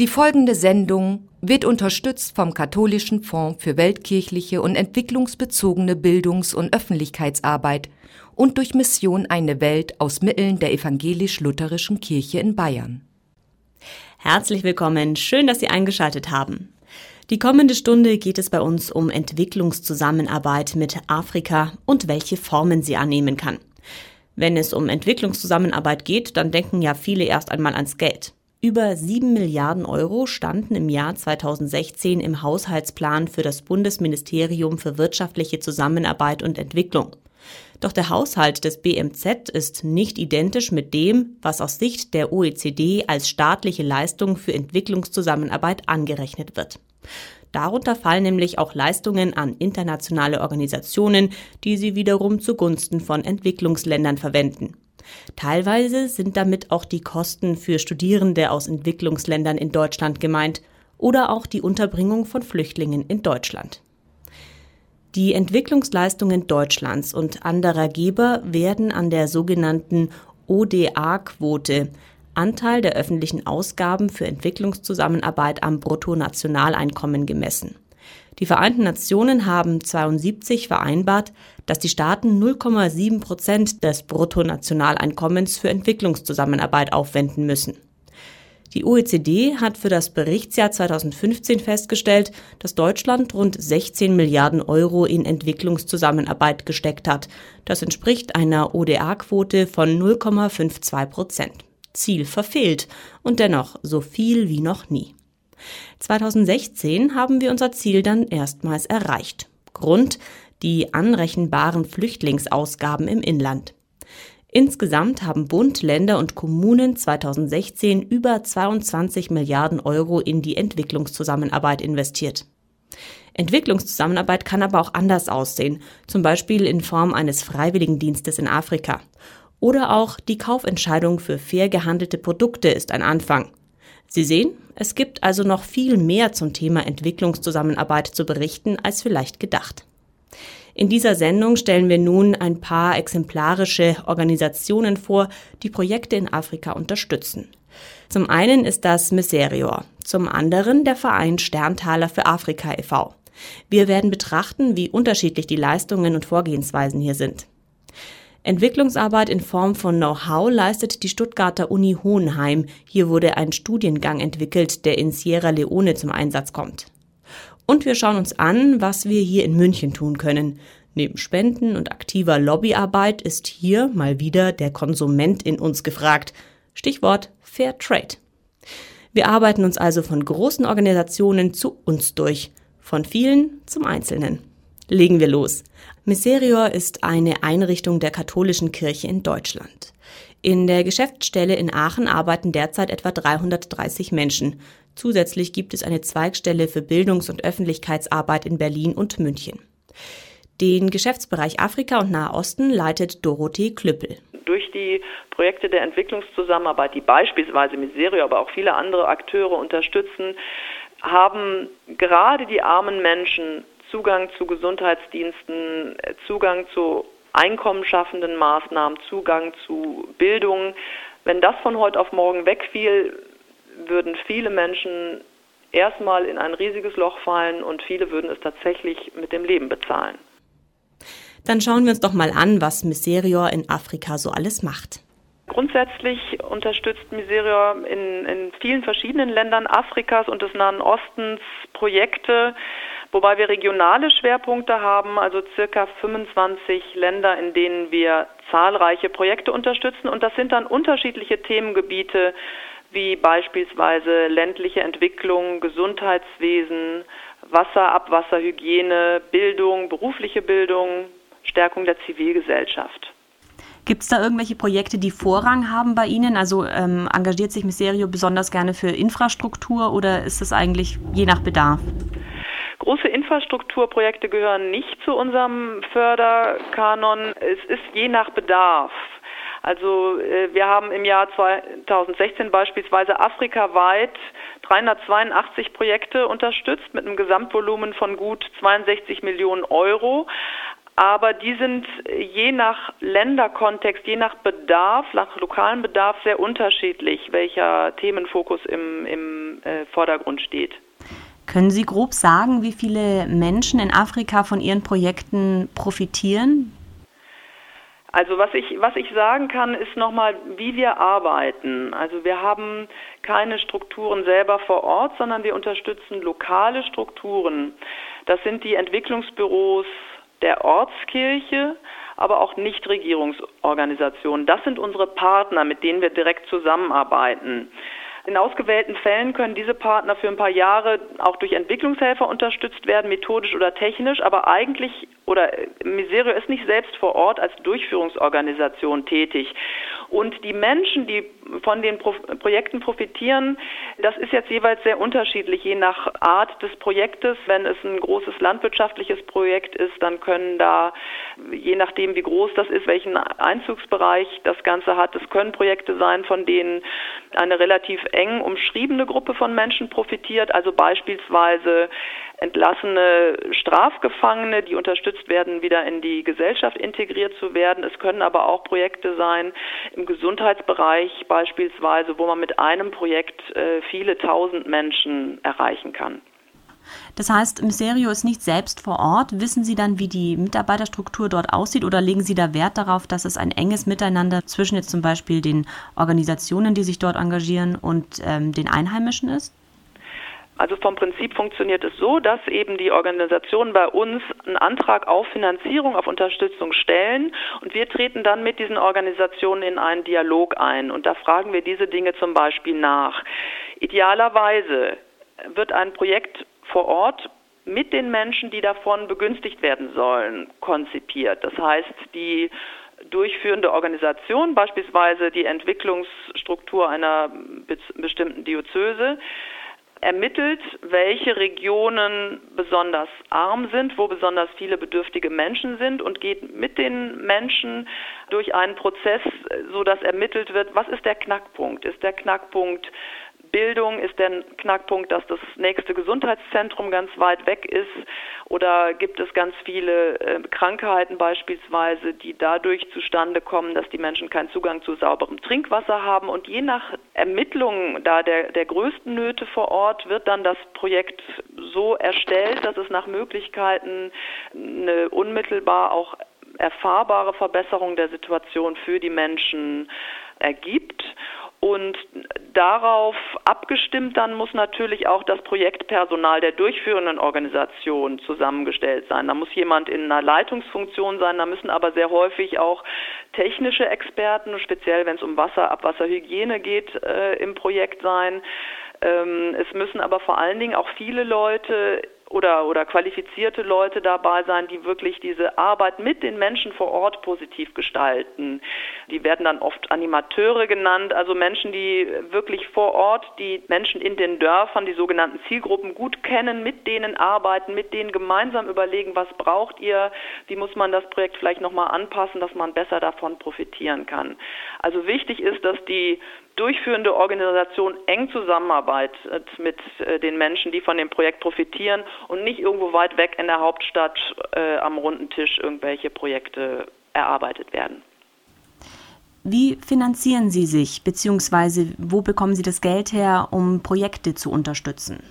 Die folgende Sendung wird unterstützt vom Katholischen Fonds für weltkirchliche und entwicklungsbezogene Bildungs- und Öffentlichkeitsarbeit und durch Mission Eine Welt aus Mitteln der evangelisch-lutherischen Kirche in Bayern. Herzlich willkommen, schön, dass Sie eingeschaltet haben. Die kommende Stunde geht es bei uns um Entwicklungszusammenarbeit mit Afrika und welche Formen sie annehmen kann. Wenn es um Entwicklungszusammenarbeit geht, dann denken ja viele erst einmal ans Geld. Über sieben Milliarden Euro standen im Jahr 2016 im Haushaltsplan für das Bundesministerium für wirtschaftliche Zusammenarbeit und Entwicklung. Doch der Haushalt des BMZ ist nicht identisch mit dem, was aus Sicht der OECD als staatliche Leistung für Entwicklungszusammenarbeit angerechnet wird. Darunter fallen nämlich auch Leistungen an internationale Organisationen, die sie wiederum zugunsten von Entwicklungsländern verwenden. Teilweise sind damit auch die Kosten für Studierende aus Entwicklungsländern in Deutschland gemeint oder auch die Unterbringung von Flüchtlingen in Deutschland. Die Entwicklungsleistungen Deutschlands und anderer Geber werden an der sogenannten ODA-Quote, Anteil der öffentlichen Ausgaben für Entwicklungszusammenarbeit am Bruttonationaleinkommen gemessen. Die Vereinten Nationen haben 72 vereinbart, dass die Staaten 0,7 Prozent des Bruttonationaleinkommens für Entwicklungszusammenarbeit aufwenden müssen. Die OECD hat für das Berichtsjahr 2015 festgestellt, dass Deutschland rund 16 Milliarden Euro in Entwicklungszusammenarbeit gesteckt hat. Das entspricht einer ODA-Quote von 0,52 Prozent. Ziel verfehlt und dennoch so viel wie noch nie. 2016 haben wir unser Ziel dann erstmals erreicht. Grund die anrechenbaren Flüchtlingsausgaben im Inland. Insgesamt haben Bund, Länder und Kommunen 2016 über 22 Milliarden Euro in die Entwicklungszusammenarbeit investiert. Entwicklungszusammenarbeit kann aber auch anders aussehen, zum Beispiel in Form eines Freiwilligendienstes in Afrika. Oder auch die Kaufentscheidung für fair gehandelte Produkte ist ein Anfang. Sie sehen, es gibt also noch viel mehr zum Thema Entwicklungszusammenarbeit zu berichten als vielleicht gedacht. In dieser Sendung stellen wir nun ein paar exemplarische Organisationen vor, die Projekte in Afrika unterstützen. Zum einen ist das Miserior, zum anderen der Verein Sterntaler für Afrika e.V. Wir werden betrachten, wie unterschiedlich die Leistungen und Vorgehensweisen hier sind. Entwicklungsarbeit in Form von Know-how leistet die Stuttgarter Uni Hohenheim. Hier wurde ein Studiengang entwickelt, der in Sierra Leone zum Einsatz kommt. Und wir schauen uns an, was wir hier in München tun können. Neben Spenden und aktiver Lobbyarbeit ist hier mal wieder der Konsument in uns gefragt. Stichwort Fair Trade. Wir arbeiten uns also von großen Organisationen zu uns durch, von vielen zum Einzelnen. Legen wir los. Miserior ist eine Einrichtung der katholischen Kirche in Deutschland. In der Geschäftsstelle in Aachen arbeiten derzeit etwa 330 Menschen. Zusätzlich gibt es eine Zweigstelle für Bildungs- und Öffentlichkeitsarbeit in Berlin und München. Den Geschäftsbereich Afrika und Nahe Osten leitet Dorothee Klüppel. Durch die Projekte der Entwicklungszusammenarbeit, die beispielsweise Miserio, aber auch viele andere Akteure unterstützen, haben gerade die armen Menschen Zugang zu Gesundheitsdiensten, Zugang zu einkommensschaffenden Maßnahmen, Zugang zu Bildung. Wenn das von heute auf morgen wegfiel, würden viele Menschen erstmal in ein riesiges Loch fallen und viele würden es tatsächlich mit dem Leben bezahlen. Dann schauen wir uns doch mal an, was Miserior in Afrika so alles macht. Grundsätzlich unterstützt Miserior in, in vielen verschiedenen Ländern Afrikas und des Nahen Ostens Projekte, wobei wir regionale Schwerpunkte haben, also circa 25 Länder, in denen wir zahlreiche Projekte unterstützen. Und das sind dann unterschiedliche Themengebiete, wie beispielsweise ländliche Entwicklung, Gesundheitswesen, Wasser, Abwasserhygiene, Bildung, berufliche Bildung, Stärkung der Zivilgesellschaft. Gibt es da irgendwelche Projekte, die Vorrang haben bei Ihnen? Also ähm, engagiert sich Miserio besonders gerne für Infrastruktur oder ist es eigentlich je nach Bedarf? Große Infrastrukturprojekte gehören nicht zu unserem Förderkanon. Es ist je nach Bedarf. Also äh, wir haben im Jahr 2016 beispielsweise afrikaweit 382 Projekte unterstützt mit einem Gesamtvolumen von gut 62 Millionen Euro aber die sind je nach Länderkontext, je nach Bedarf, nach lokalem Bedarf sehr unterschiedlich, welcher Themenfokus im, im äh, Vordergrund steht. Können Sie grob sagen, wie viele Menschen in Afrika von Ihren Projekten profitieren? Also was ich, was ich sagen kann, ist nochmal, wie wir arbeiten. Also wir haben keine Strukturen selber vor Ort, sondern wir unterstützen lokale Strukturen. Das sind die Entwicklungsbüros der Ortskirche, aber auch Nichtregierungsorganisationen. Das sind unsere Partner, mit denen wir direkt zusammenarbeiten. In ausgewählten Fällen können diese Partner für ein paar Jahre auch durch Entwicklungshelfer unterstützt werden, methodisch oder technisch, aber eigentlich oder Miserio ist nicht selbst vor Ort als Durchführungsorganisation tätig. Und die Menschen, die von den Pro Projekten profitieren, das ist jetzt jeweils sehr unterschiedlich, je nach Art des Projektes. Wenn es ein großes landwirtschaftliches Projekt ist, dann können da, je nachdem wie groß das ist, welchen Einzugsbereich das Ganze hat, es können Projekte sein, von denen eine relativ eng umschriebene Gruppe von Menschen profitiert, also beispielsweise entlassene Strafgefangene, die unterstützt werden, wieder in die Gesellschaft integriert zu werden. Es können aber auch Projekte sein im Gesundheitsbereich beispielsweise, wo man mit einem Projekt äh, viele tausend Menschen erreichen kann. Das heißt, Miserio ist nicht selbst vor Ort. Wissen Sie dann, wie die Mitarbeiterstruktur dort aussieht oder legen Sie da Wert darauf, dass es ein enges Miteinander zwischen jetzt zum Beispiel den Organisationen, die sich dort engagieren, und ähm, den Einheimischen ist? Also vom Prinzip funktioniert es so, dass eben die Organisationen bei uns einen Antrag auf Finanzierung, auf Unterstützung stellen und wir treten dann mit diesen Organisationen in einen Dialog ein und da fragen wir diese Dinge zum Beispiel nach. Idealerweise wird ein Projekt vor Ort mit den Menschen, die davon begünstigt werden sollen, konzipiert. Das heißt, die durchführende Organisation, beispielsweise die Entwicklungsstruktur einer bestimmten Diözese, ermittelt, welche Regionen besonders arm sind, wo besonders viele bedürftige Menschen sind und geht mit den Menschen durch einen Prozess, so dass ermittelt wird, was ist der Knackpunkt? Ist der Knackpunkt Bildung ist der Knackpunkt, dass das nächste Gesundheitszentrum ganz weit weg ist oder gibt es ganz viele äh, Krankheiten beispielsweise, die dadurch zustande kommen, dass die Menschen keinen Zugang zu sauberem Trinkwasser haben und je nach Ermittlung da der, der größten Nöte vor Ort wird dann das Projekt so erstellt, dass es nach Möglichkeiten eine unmittelbar auch erfahrbare Verbesserung der Situation für die Menschen ergibt. Und darauf abgestimmt dann muss natürlich auch das Projektpersonal der durchführenden Organisation zusammengestellt sein. Da muss jemand in einer Leitungsfunktion sein, da müssen aber sehr häufig auch technische Experten, speziell wenn es um Wasser, Abwasserhygiene geht, äh, im Projekt sein. Ähm, es müssen aber vor allen Dingen auch viele Leute oder, oder qualifizierte Leute dabei sein, die wirklich diese Arbeit mit den Menschen vor Ort positiv gestalten. Die werden dann oft Animateure genannt, also Menschen, die wirklich vor Ort die Menschen in den Dörfern, die sogenannten Zielgruppen gut kennen, mit denen arbeiten, mit denen gemeinsam überlegen, was braucht ihr, wie muss man das Projekt vielleicht nochmal anpassen, dass man besser davon profitieren kann. Also wichtig ist, dass die durchführende Organisation eng zusammenarbeitet mit äh, den Menschen, die von dem Projekt profitieren und nicht irgendwo weit weg in der Hauptstadt äh, am runden Tisch irgendwelche Projekte erarbeitet werden. Wie finanzieren Sie sich, beziehungsweise wo bekommen Sie das Geld her, um Projekte zu unterstützen?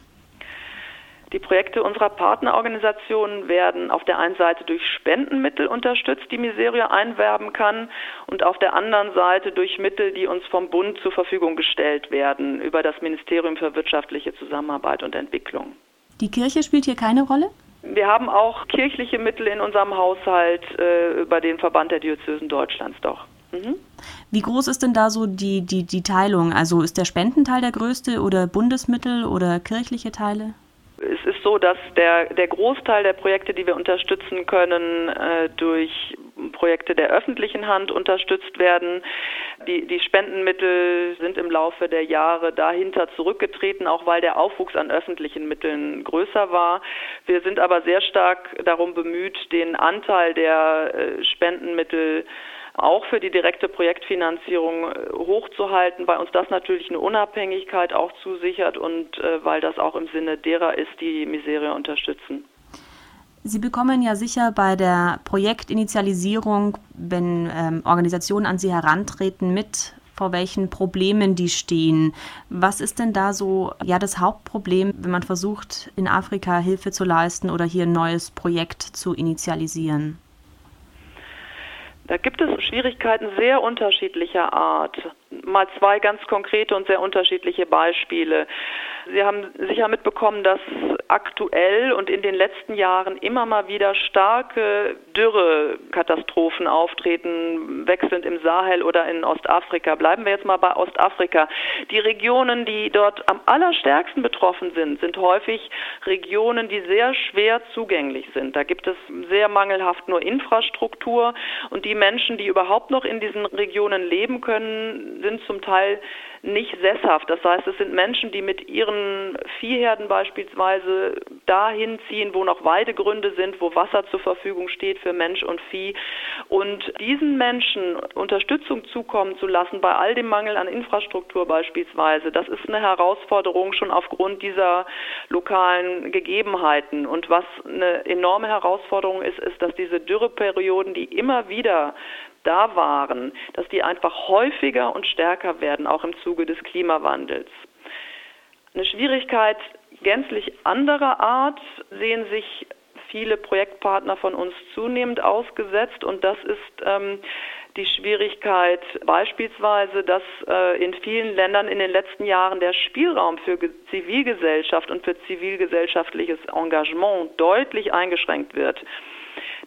Die Projekte unserer Partnerorganisationen werden auf der einen Seite durch Spendenmittel unterstützt, die Miseria einwerben kann, und auf der anderen Seite durch Mittel, die uns vom Bund zur Verfügung gestellt werden über das Ministerium für wirtschaftliche Zusammenarbeit und Entwicklung. Die Kirche spielt hier keine Rolle? Wir haben auch kirchliche Mittel in unserem Haushalt äh, über den Verband der Diözesen Deutschlands doch. Mhm. Wie groß ist denn da so die, die, die Teilung? Also ist der Spendenteil der größte oder Bundesmittel oder kirchliche Teile? Es ist so, dass der, der Großteil der Projekte, die wir unterstützen können, äh, durch Projekte der öffentlichen Hand unterstützt werden. Die, die Spendenmittel sind im Laufe der Jahre dahinter zurückgetreten, auch weil der Aufwuchs an öffentlichen Mitteln größer war. Wir sind aber sehr stark darum bemüht, den Anteil der äh, Spendenmittel auch für die direkte Projektfinanzierung äh, hochzuhalten, weil uns das natürlich eine Unabhängigkeit auch zusichert und äh, weil das auch im Sinne derer ist, die Miserie unterstützen. Sie bekommen ja sicher bei der Projektinitialisierung, wenn ähm, Organisationen an Sie herantreten, mit vor welchen Problemen die stehen. Was ist denn da so ja das Hauptproblem, wenn man versucht, in Afrika Hilfe zu leisten oder hier ein neues Projekt zu initialisieren? Da gibt es Schwierigkeiten sehr unterschiedlicher Art. Mal zwei ganz konkrete und sehr unterschiedliche Beispiele. Sie haben sicher mitbekommen, dass aktuell und in den letzten Jahren immer mal wieder starke Dürrekatastrophen auftreten, wechselnd im Sahel oder in Ostafrika. Bleiben wir jetzt mal bei Ostafrika. Die Regionen, die dort am allerstärksten betroffen sind, sind häufig Regionen, die sehr schwer zugänglich sind. Da gibt es sehr mangelhaft nur Infrastruktur und die Menschen, die überhaupt noch in diesen Regionen leben können, sind zum Teil nicht sesshaft. Das heißt, es sind Menschen, die mit ihren Viehherden beispielsweise dahin ziehen, wo noch Weidegründe sind, wo Wasser zur Verfügung steht für Mensch und Vieh. Und diesen Menschen Unterstützung zukommen zu lassen bei all dem Mangel an Infrastruktur beispielsweise, das ist eine Herausforderung schon aufgrund dieser lokalen Gegebenheiten. Und was eine enorme Herausforderung ist, ist, dass diese Dürreperioden, die immer wieder da waren, dass die einfach häufiger und stärker werden, auch im Zuge des Klimawandels. Eine Schwierigkeit gänzlich anderer Art sehen sich viele Projektpartner von uns zunehmend ausgesetzt und das ist ähm, die Schwierigkeit beispielsweise, dass äh, in vielen Ländern in den letzten Jahren der Spielraum für Zivilgesellschaft und für zivilgesellschaftliches Engagement deutlich eingeschränkt wird.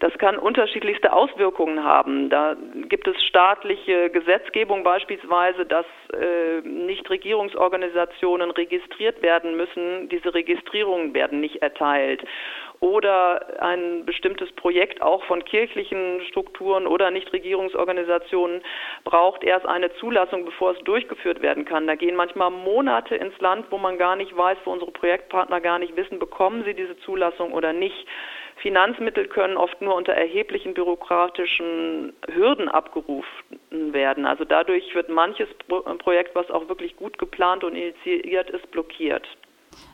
Das kann unterschiedlichste Auswirkungen haben. Da gibt es staatliche Gesetzgebung beispielsweise, dass äh, Nichtregierungsorganisationen registriert werden müssen. Diese Registrierungen werden nicht erteilt oder ein bestimmtes Projekt auch von kirchlichen Strukturen oder Nichtregierungsorganisationen braucht erst eine Zulassung, bevor es durchgeführt werden kann. Da gehen manchmal Monate ins Land, wo man gar nicht weiß, wo unsere Projektpartner gar nicht wissen, bekommen sie diese Zulassung oder nicht. Finanzmittel können oft nur unter erheblichen bürokratischen Hürden abgerufen werden. Also dadurch wird manches Projekt, was auch wirklich gut geplant und initiiert ist, blockiert.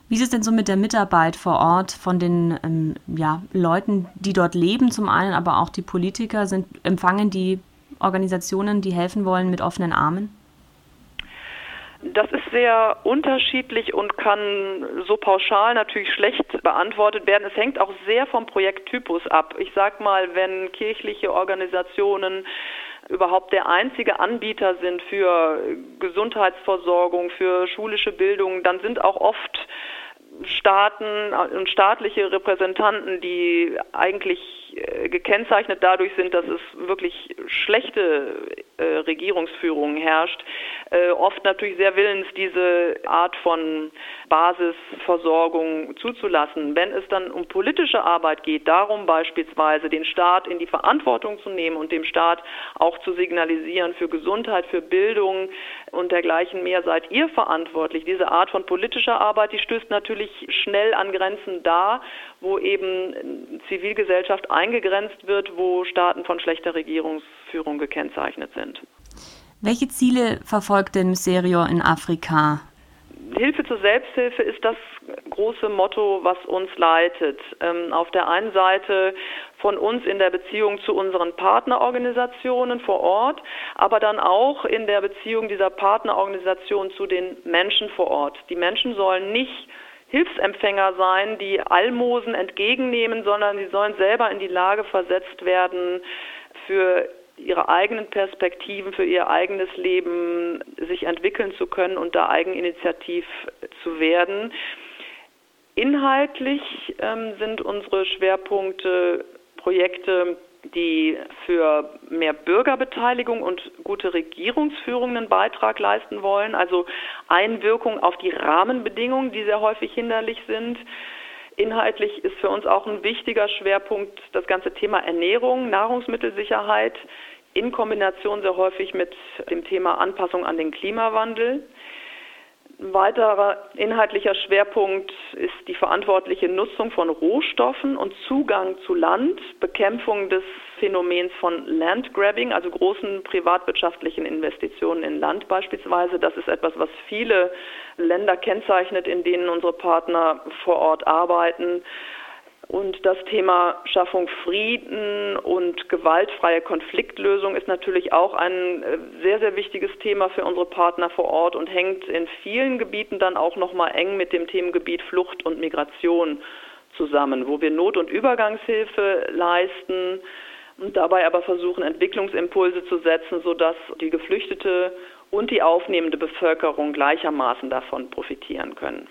Wie ist es denn so mit der Mitarbeit vor Ort von den ähm, ja, Leuten, die dort leben, zum einen, aber auch die Politiker? Sind, empfangen die Organisationen, die helfen wollen, mit offenen Armen? Das ist sehr unterschiedlich und kann so pauschal natürlich schlecht beantwortet werden. Es hängt auch sehr vom Projekttypus ab. Ich sage mal, wenn kirchliche Organisationen überhaupt der einzige Anbieter sind für Gesundheitsversorgung, für schulische Bildung, dann sind auch oft Staaten und staatliche Repräsentanten, die eigentlich gekennzeichnet dadurch sind, dass es wirklich schlechte äh, Regierungsführung herrscht, äh, oft natürlich sehr willens, diese Art von Basisversorgung zuzulassen. Wenn es dann um politische Arbeit geht, darum beispielsweise den Staat in die Verantwortung zu nehmen und dem Staat auch zu signalisieren, für Gesundheit, für Bildung und dergleichen mehr seid ihr verantwortlich. Diese Art von politischer Arbeit, die stößt natürlich schnell an Grenzen da, wo eben Zivilgesellschaft eingegrenzt wird, wo Staaten von schlechter Regierungsführung gekennzeichnet sind. Welche Ziele verfolgt denn Miserio in Afrika? Hilfe zur Selbsthilfe ist das große Motto, was uns leitet. Ähm, auf der einen Seite von uns in der Beziehung zu unseren Partnerorganisationen vor Ort, aber dann auch in der Beziehung dieser Partnerorganisationen zu den Menschen vor Ort. Die Menschen sollen nicht Hilfsempfänger sein, die Almosen entgegennehmen, sondern sie sollen selber in die Lage versetzt werden, für ihre eigenen Perspektiven, für ihr eigenes Leben sich entwickeln zu können und da eigeninitiativ zu werden. Inhaltlich ähm, sind unsere Schwerpunkte Projekte, die für mehr Bürgerbeteiligung und gute Regierungsführung einen Beitrag leisten wollen, also Einwirkung auf die Rahmenbedingungen, die sehr häufig hinderlich sind. Inhaltlich ist für uns auch ein wichtiger Schwerpunkt das ganze Thema Ernährung, Nahrungsmittelsicherheit in Kombination sehr häufig mit dem Thema Anpassung an den Klimawandel. Ein weiterer inhaltlicher Schwerpunkt ist die verantwortliche Nutzung von Rohstoffen und Zugang zu Land, Bekämpfung des Phänomens von Landgrabbing, also großen privatwirtschaftlichen Investitionen in Land beispielsweise. Das ist etwas, was viele Länder kennzeichnet, in denen unsere Partner vor Ort arbeiten. Und das Thema Schaffung Frieden und gewaltfreie Konfliktlösung ist natürlich auch ein äh, sehr, sehr wichtiges Thema für unsere Partner vor Ort und hängt in vielen Gebieten dann auch nochmal eng mit dem Themengebiet Flucht und Migration zusammen, wo wir Not- und Übergangshilfe leisten und dabei aber versuchen, Entwicklungsimpulse zu setzen, sodass die Geflüchtete und die aufnehmende Bevölkerung gleichermaßen davon profitieren können.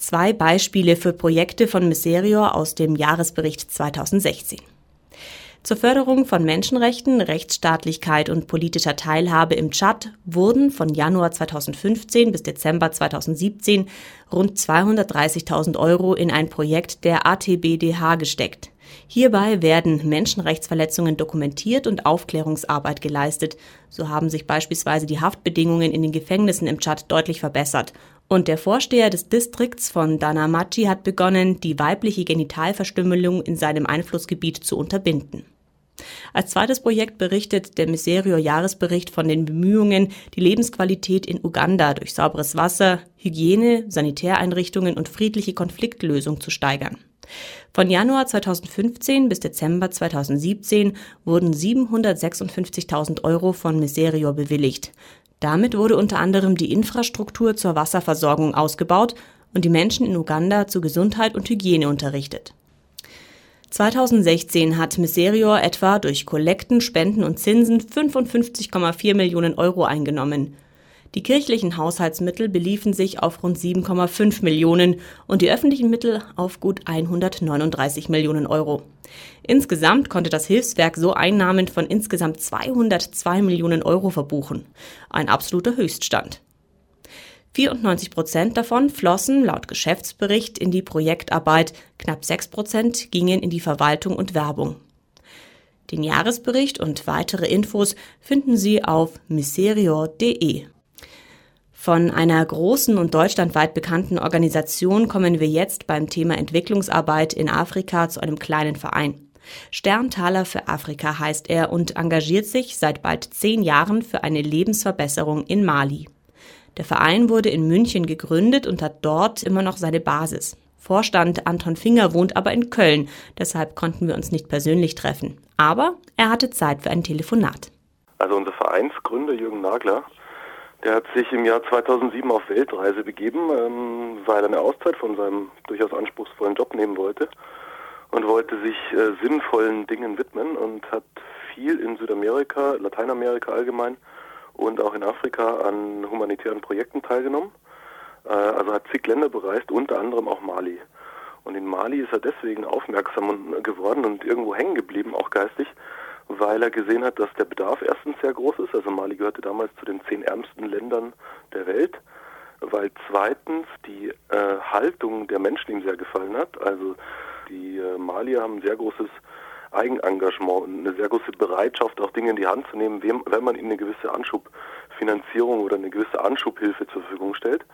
Zwei Beispiele für Projekte von Miserior aus dem Jahresbericht 2016. Zur Förderung von Menschenrechten, Rechtsstaatlichkeit und politischer Teilhabe im Tschad wurden von Januar 2015 bis Dezember 2017 rund 230.000 Euro in ein Projekt der ATBDH gesteckt. Hierbei werden Menschenrechtsverletzungen dokumentiert und Aufklärungsarbeit geleistet. So haben sich beispielsweise die Haftbedingungen in den Gefängnissen im Tschad deutlich verbessert. Und der Vorsteher des Distrikts von Danamachi hat begonnen, die weibliche Genitalverstümmelung in seinem Einflussgebiet zu unterbinden. Als zweites Projekt berichtet der Miserio Jahresbericht von den Bemühungen, die Lebensqualität in Uganda durch sauberes Wasser, Hygiene, Sanitäreinrichtungen und friedliche Konfliktlösung zu steigern. Von Januar 2015 bis Dezember 2017 wurden 756.000 Euro von Miserior bewilligt. Damit wurde unter anderem die Infrastruktur zur Wasserversorgung ausgebaut und die Menschen in Uganda zu Gesundheit und Hygiene unterrichtet. 2016 hat Miserior etwa durch Kollekten, Spenden und Zinsen 55,4 Millionen Euro eingenommen. Die kirchlichen Haushaltsmittel beliefen sich auf rund 7,5 Millionen und die öffentlichen Mittel auf gut 139 Millionen Euro. Insgesamt konnte das Hilfswerk so Einnahmen von insgesamt 202 Millionen Euro verbuchen. Ein absoluter Höchststand. 94 Prozent davon flossen laut Geschäftsbericht in die Projektarbeit, knapp 6 Prozent gingen in die Verwaltung und Werbung. Den Jahresbericht und weitere Infos finden Sie auf miserior.de. Von einer großen und deutschlandweit bekannten Organisation kommen wir jetzt beim Thema Entwicklungsarbeit in Afrika zu einem kleinen Verein. Sterntaler für Afrika heißt er und engagiert sich seit bald zehn Jahren für eine Lebensverbesserung in Mali. Der Verein wurde in München gegründet und hat dort immer noch seine Basis. Vorstand Anton Finger wohnt aber in Köln, deshalb konnten wir uns nicht persönlich treffen. Aber er hatte Zeit für ein Telefonat. Also unser Vereinsgründer Jürgen Nagler der hat sich im Jahr 2007 auf Weltreise begeben, ähm, weil er eine Auszeit von seinem durchaus anspruchsvollen Job nehmen wollte und wollte sich äh, sinnvollen Dingen widmen und hat viel in Südamerika, Lateinamerika allgemein und auch in Afrika an humanitären Projekten teilgenommen. Äh, also hat zig Länder bereist, unter anderem auch Mali. Und in Mali ist er deswegen aufmerksam geworden und irgendwo hängen geblieben, auch geistig, weil er gesehen hat, dass der Bedarf erstens sehr groß ist. Also Mali gehörte damals zu den zehn ärmsten Ländern der Welt, weil zweitens die äh, Haltung der Menschen ihm sehr gefallen hat. Also die äh, Malier haben ein sehr großes Eigenengagement und eine sehr große Bereitschaft, auch Dinge in die Hand zu nehmen, wenn man ihnen eine gewisse Anschubfinanzierung oder eine gewisse Anschubhilfe zur Verfügung stellt.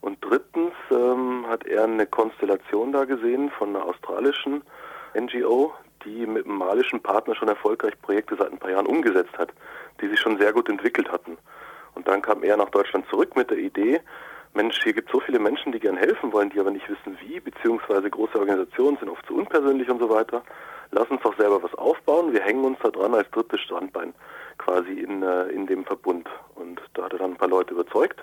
Und drittens ähm, hat er eine Konstellation da gesehen von einer australischen NGO, die mit einem malischen Partner schon erfolgreich Projekte seit ein paar Jahren umgesetzt hat, die sich schon sehr gut entwickelt hatten. Und dann kam er nach Deutschland zurück mit der Idee, Mensch, hier gibt es so viele Menschen, die gern helfen wollen, die aber nicht wissen wie, beziehungsweise große Organisationen sind oft zu unpersönlich und so weiter. Lass uns doch selber was aufbauen. Wir hängen uns da dran als drittes Standbein quasi in, äh, in dem Verbund. Und da hat er dann ein paar Leute überzeugt.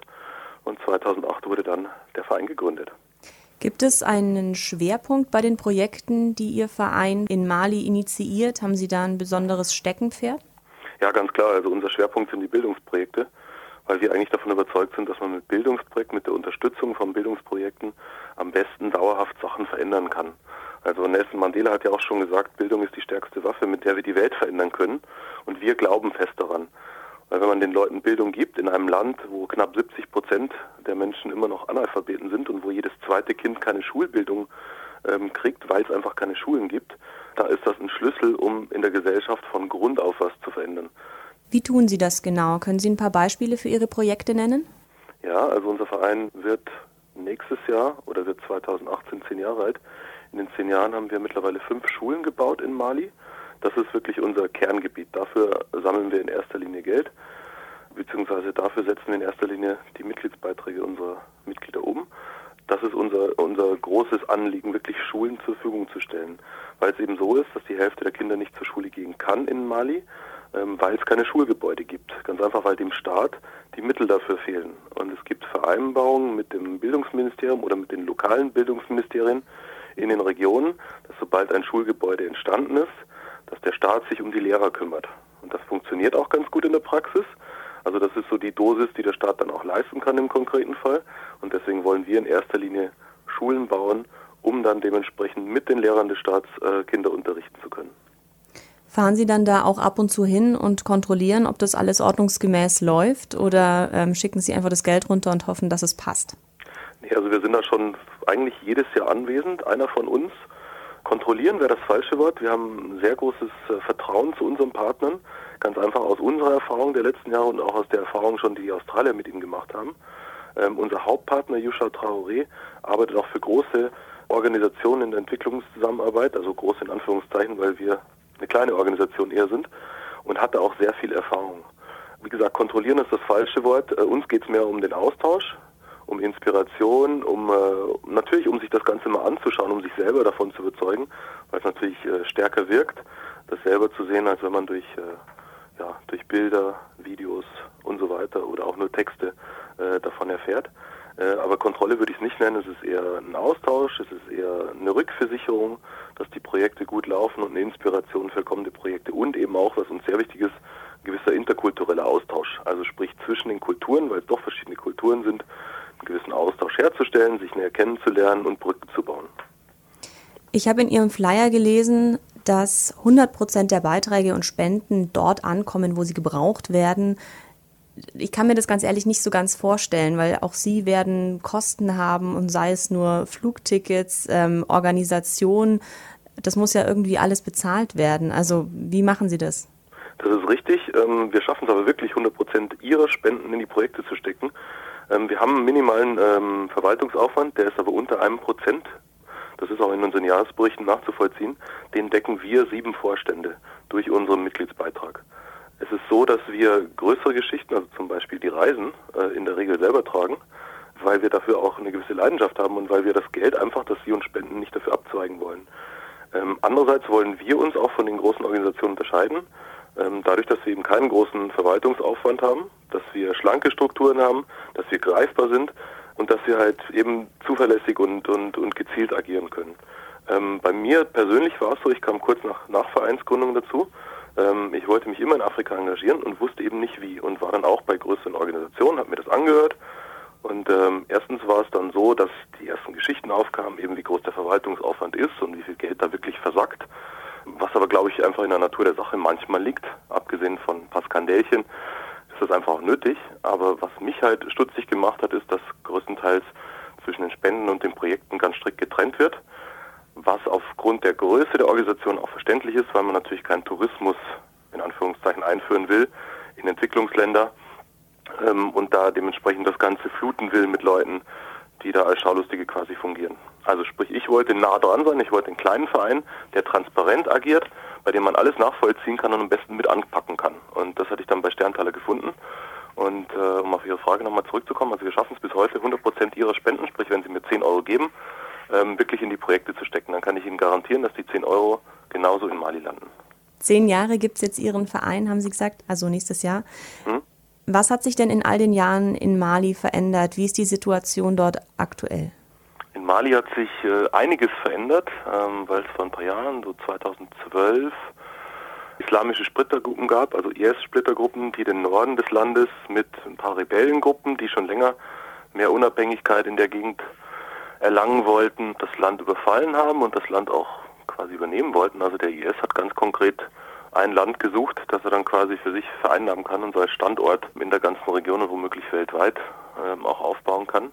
Und 2008 wurde dann der Verein gegründet. Gibt es einen Schwerpunkt bei den Projekten, die Ihr Verein in Mali initiiert? Haben Sie da ein besonderes Steckenpferd? Ja, ganz klar. Also unser Schwerpunkt sind die Bildungsprojekte, weil wir eigentlich davon überzeugt sind, dass man mit Bildungsprojekten, mit der Unterstützung von Bildungsprojekten am besten dauerhaft Sachen verändern kann. Also Nelson Mandela hat ja auch schon gesagt, Bildung ist die stärkste Waffe, mit der wir die Welt verändern können. Und wir glauben fest daran. Weil wenn man den Leuten Bildung gibt in einem Land, wo knapp 70 Prozent der Menschen immer noch Analphabeten sind und wo jedes zweite Kind keine Schulbildung ähm, kriegt, weil es einfach keine Schulen gibt, da ist das ein Schlüssel, um in der Gesellschaft von Grund auf was zu verändern. Wie tun Sie das genau? Können Sie ein paar Beispiele für Ihre Projekte nennen? Ja, also unser Verein wird nächstes Jahr oder wird 2018 zehn Jahre alt. In den zehn Jahren haben wir mittlerweile fünf Schulen gebaut in Mali. Das ist wirklich unser Kerngebiet. Dafür sammeln wir in erster Linie Geld, beziehungsweise dafür setzen wir in erster Linie die Mitgliedsbeiträge unserer Mitglieder um. Das ist unser, unser großes Anliegen, wirklich Schulen zur Verfügung zu stellen. Weil es eben so ist, dass die Hälfte der Kinder nicht zur Schule gehen kann in Mali, ähm, weil es keine Schulgebäude gibt. Ganz einfach, weil dem Staat die Mittel dafür fehlen. Und es gibt Vereinbarungen mit dem Bildungsministerium oder mit den lokalen Bildungsministerien in den Regionen, dass sobald ein Schulgebäude entstanden ist, dass der Staat sich um die Lehrer kümmert. Und das funktioniert auch ganz gut in der Praxis. Also das ist so die Dosis, die der Staat dann auch leisten kann im konkreten Fall. Und deswegen wollen wir in erster Linie Schulen bauen, um dann dementsprechend mit den Lehrern des Staats äh, Kinder unterrichten zu können. Fahren Sie dann da auch ab und zu hin und kontrollieren, ob das alles ordnungsgemäß läuft oder ähm, schicken Sie einfach das Geld runter und hoffen, dass es passt? Nee, also wir sind da schon eigentlich jedes Jahr anwesend, einer von uns. Kontrollieren wäre das falsche Wort. Wir haben ein sehr großes äh, Vertrauen zu unseren Partnern, ganz einfach aus unserer Erfahrung der letzten Jahre und auch aus der Erfahrung schon, die die Australier mit ihnen gemacht haben. Ähm, unser Hauptpartner Yusha Traoré arbeitet auch für große Organisationen in der Entwicklungszusammenarbeit, also groß in Anführungszeichen, weil wir eine kleine Organisation eher sind und hatte auch sehr viel Erfahrung. Wie gesagt, kontrollieren ist das falsche Wort. Äh, uns geht es mehr um den Austausch, um Inspiration, um äh, natürlich um sich das Ganze mal anzuschauen, um sich selber davon zu überzeugen, weil es natürlich äh, stärker wirkt, das selber zu sehen, als wenn man durch äh, ja, durch Bilder, Videos und so weiter oder auch nur Texte äh, davon erfährt. Äh, aber Kontrolle würde ich es nicht nennen, es ist eher ein Austausch, es ist eher eine Rückversicherung, dass die Projekte gut laufen und eine Inspiration für kommende Projekte und eben auch, was uns sehr wichtig ist, ein gewisser interkultureller Austausch. Also sprich zwischen den Kulturen, weil es doch verschiedene Kulturen sind, einen gewissen Austausch herzustellen, sich näher kennenzulernen und Brücken zu bauen. Ich habe in Ihrem Flyer gelesen, dass 100 Prozent der Beiträge und Spenden dort ankommen, wo sie gebraucht werden ich kann mir das ganz ehrlich nicht so ganz vorstellen, weil auch sie werden Kosten haben und sei es nur Flugtickets, ähm, Organisation, das muss ja irgendwie alles bezahlt werden. Also wie machen Sie das? Das ist richtig. Ähm, wir schaffen es aber wirklich 100 Prozent Ihrer Spenden in die Projekte zu stecken. Ähm, wir haben einen minimalen ähm, Verwaltungsaufwand, der ist aber unter einem Prozent. Das ist auch in unseren Jahresberichten nachzuvollziehen. Den decken wir sieben Vorstände durch unseren Mitgliedsbeitrag. Es ist so, dass wir größere Geschichten, also zum Beispiel die Reisen, äh, in der Regel selber tragen, weil wir dafür auch eine gewisse Leidenschaft haben und weil wir das Geld einfach, das Sie uns spenden, nicht dafür abzweigen wollen. Ähm, andererseits wollen wir uns auch von den großen Organisationen unterscheiden, dadurch, dass wir eben keinen großen Verwaltungsaufwand haben, dass wir schlanke Strukturen haben, dass wir greifbar sind und dass wir halt eben zuverlässig und, und, und gezielt agieren können. Ähm, bei mir persönlich war es so, ich kam kurz nach, nach Vereinsgründung dazu ähm, ich wollte mich immer in Afrika engagieren und wusste eben nicht wie und war dann auch bei größeren Organisationen, habe mir das angehört. Und ähm, erstens war es dann so, dass die ersten Geschichten aufkamen, eben wie groß der Verwaltungsaufwand ist und wie viel Geld da wirklich versackt. Was aber, glaube ich, einfach in der Natur der Sache manchmal liegt. Abgesehen von ein paar Skandälchen ist das einfach auch nötig. Aber was mich halt stutzig gemacht hat, ist, dass größtenteils zwischen den Spenden und den Projekten ganz strikt getrennt wird was aufgrund der Größe der Organisation auch verständlich ist, weil man natürlich keinen Tourismus in Anführungszeichen einführen will in Entwicklungsländer ähm, und da dementsprechend das Ganze fluten will mit Leuten, die da als Schaulustige quasi fungieren. Also sprich, ich wollte nah dran sein, ich wollte einen kleinen Verein, der transparent agiert, bei dem man alles nachvollziehen kann und am besten mit anpacken kann. Und das hatte ich dann bei Sterntaler gefunden. Und äh, um auf Ihre Frage nochmal zurückzukommen, also wir schaffen es bis heute 100% Ihrer Spenden, sprich wenn Sie mir 10 Euro geben, ähm, wirklich in die Projekte zu stecken. Dann kann ich Ihnen garantieren, dass die 10 Euro genauso in Mali landen. Zehn Jahre gibt es jetzt Ihren Verein, haben Sie gesagt, also nächstes Jahr. Hm? Was hat sich denn in all den Jahren in Mali verändert? Wie ist die Situation dort aktuell? In Mali hat sich äh, einiges verändert, ähm, weil es vor ein paar Jahren, so 2012, islamische Splittergruppen gab, also IS-Splittergruppen, die den Norden des Landes mit ein paar Rebellengruppen, die schon länger mehr Unabhängigkeit in der Gegend erlangen wollten, das Land überfallen haben und das Land auch quasi übernehmen wollten. Also der IS hat ganz konkret ein Land gesucht, das er dann quasi für sich vereinnahmen kann und so als Standort in der ganzen Region und womöglich weltweit ähm, auch aufbauen kann.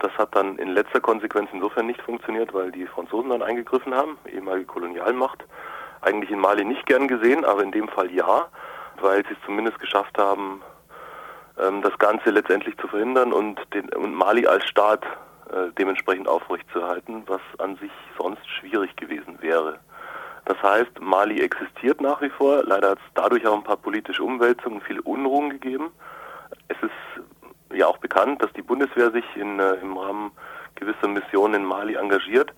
Das hat dann in letzter Konsequenz insofern nicht funktioniert, weil die Franzosen dann eingegriffen haben, ehemalige Kolonialmacht. Eigentlich in Mali nicht gern gesehen, aber in dem Fall ja, weil sie es zumindest geschafft haben, ähm, das Ganze letztendlich zu verhindern und, den, und Mali als Staat äh, dementsprechend aufrechtzuerhalten, was an sich sonst schwierig gewesen wäre. Das heißt, Mali existiert nach wie vor. Leider hat es dadurch auch ein paar politische Umwälzungen, viele Unruhen gegeben. Es ist ja auch bekannt, dass die Bundeswehr sich in, äh, im Rahmen gewisser Mission in Mali engagiert.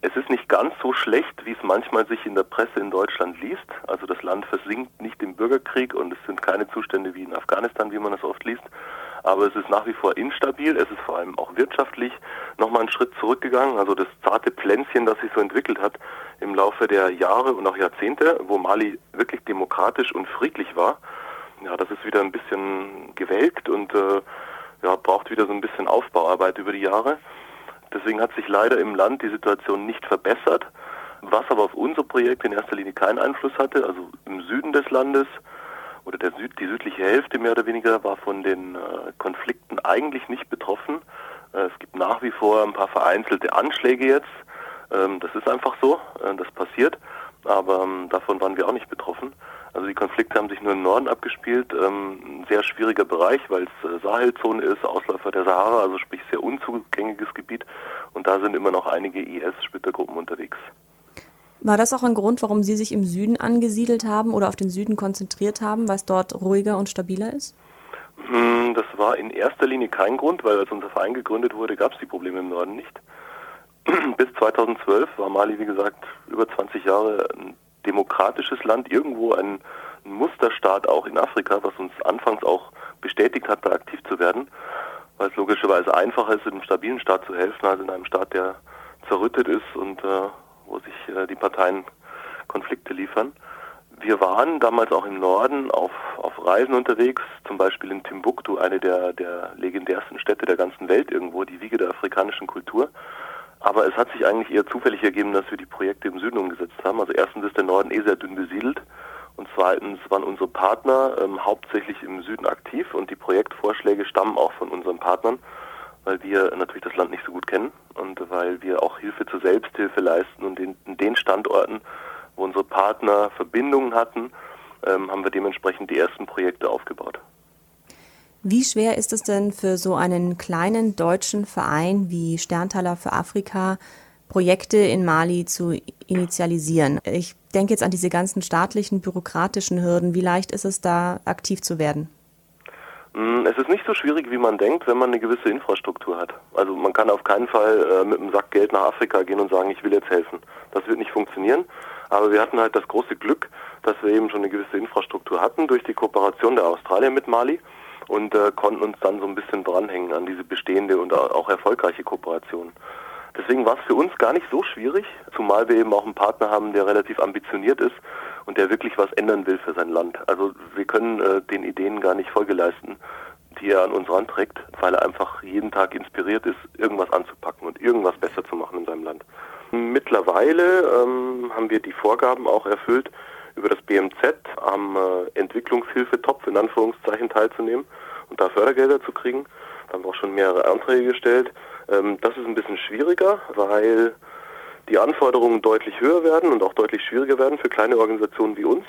Es ist nicht ganz so schlecht, wie es manchmal sich in der Presse in Deutschland liest. Also das Land versinkt nicht im Bürgerkrieg und es sind keine Zustände wie in Afghanistan, wie man es oft liest. Aber es ist nach wie vor instabil. Es ist vor allem auch wirtschaftlich nochmal einen Schritt zurückgegangen. Also das zarte Pflänzchen, das sich so entwickelt hat im Laufe der Jahre und auch Jahrzehnte, wo Mali wirklich demokratisch und friedlich war, ja, das ist wieder ein bisschen gewelkt und äh, ja, braucht wieder so ein bisschen Aufbauarbeit über die Jahre. Deswegen hat sich leider im Land die Situation nicht verbessert, was aber auf unser Projekt in erster Linie keinen Einfluss hatte. Also im Süden des Landes oder der Süd, die südliche Hälfte mehr oder weniger war von den äh, Konflikten eigentlich nicht betroffen. Äh, es gibt nach wie vor ein paar vereinzelte Anschläge jetzt. Ähm, das ist einfach so, äh, das passiert, aber ähm, davon waren wir auch nicht betroffen. Also die Konflikte haben sich nur im Norden abgespielt. Ähm, ein sehr schwieriger Bereich, weil es Sahelzone ist, Ausläufer der Sahara, also sprich sehr unzugängliches Gebiet. Und da sind immer noch einige IS-Splittergruppen unterwegs. War das auch ein Grund, warum Sie sich im Süden angesiedelt haben oder auf den Süden konzentriert haben, weil es dort ruhiger und stabiler ist? Hm, das war in erster Linie kein Grund, weil als unser Verein gegründet wurde, gab es die Probleme im Norden nicht. Bis 2012 war Mali, wie gesagt, über 20 Jahre ein demokratisches Land, irgendwo ein, Musterstaat auch in Afrika, was uns anfangs auch bestätigt hat, da aktiv zu werden, weil es logischerweise einfacher ist, in einem stabilen Staat zu helfen, als in einem Staat, der zerrüttet ist und äh, wo sich äh, die Parteien Konflikte liefern. Wir waren damals auch im Norden auf, auf Reisen unterwegs, zum Beispiel in Timbuktu, eine der, der legendärsten Städte der ganzen Welt irgendwo, die Wiege der afrikanischen Kultur. Aber es hat sich eigentlich eher zufällig ergeben, dass wir die Projekte im Süden umgesetzt haben. Also erstens ist der Norden eh sehr dünn besiedelt und zweitens waren unsere Partner ähm, hauptsächlich im Süden aktiv und die Projektvorschläge stammen auch von unseren Partnern, weil wir natürlich das Land nicht so gut kennen und weil wir auch Hilfe zur Selbsthilfe leisten und in, in den Standorten, wo unsere Partner Verbindungen hatten, ähm, haben wir dementsprechend die ersten Projekte aufgebaut. Wie schwer ist es denn für so einen kleinen deutschen Verein wie Sterntaler für Afrika, Projekte in Mali zu initialisieren? Ich denke jetzt an diese ganzen staatlichen, bürokratischen Hürden. Wie leicht ist es da, aktiv zu werden? Mm, es ist nicht so schwierig, wie man denkt, wenn man eine gewisse Infrastruktur hat. Also man kann auf keinen Fall äh, mit einem Sack Geld nach Afrika gehen und sagen, ich will jetzt helfen. Das wird nicht funktionieren. Aber wir hatten halt das große Glück, dass wir eben schon eine gewisse Infrastruktur hatten durch die Kooperation der Australier mit Mali und äh, konnten uns dann so ein bisschen dranhängen an diese bestehende und auch erfolgreiche Kooperation. Deswegen war es für uns gar nicht so schwierig, zumal wir eben auch einen Partner haben, der relativ ambitioniert ist und der wirklich was ändern will für sein Land. Also wir können äh, den Ideen gar nicht Folge leisten, die er an uns ranträgt, weil er einfach jeden Tag inspiriert ist, irgendwas anzupacken und irgendwas besser zu machen in seinem Land. Mittlerweile ähm, haben wir die Vorgaben auch erfüllt, über das BMZ am äh, Entwicklungshilfetopf in Anführungszeichen teilzunehmen und da Fördergelder zu kriegen. Da haben wir auch schon mehrere Anträge gestellt. Ähm, das ist ein bisschen schwieriger, weil die Anforderungen deutlich höher werden und auch deutlich schwieriger werden für kleine Organisationen wie uns,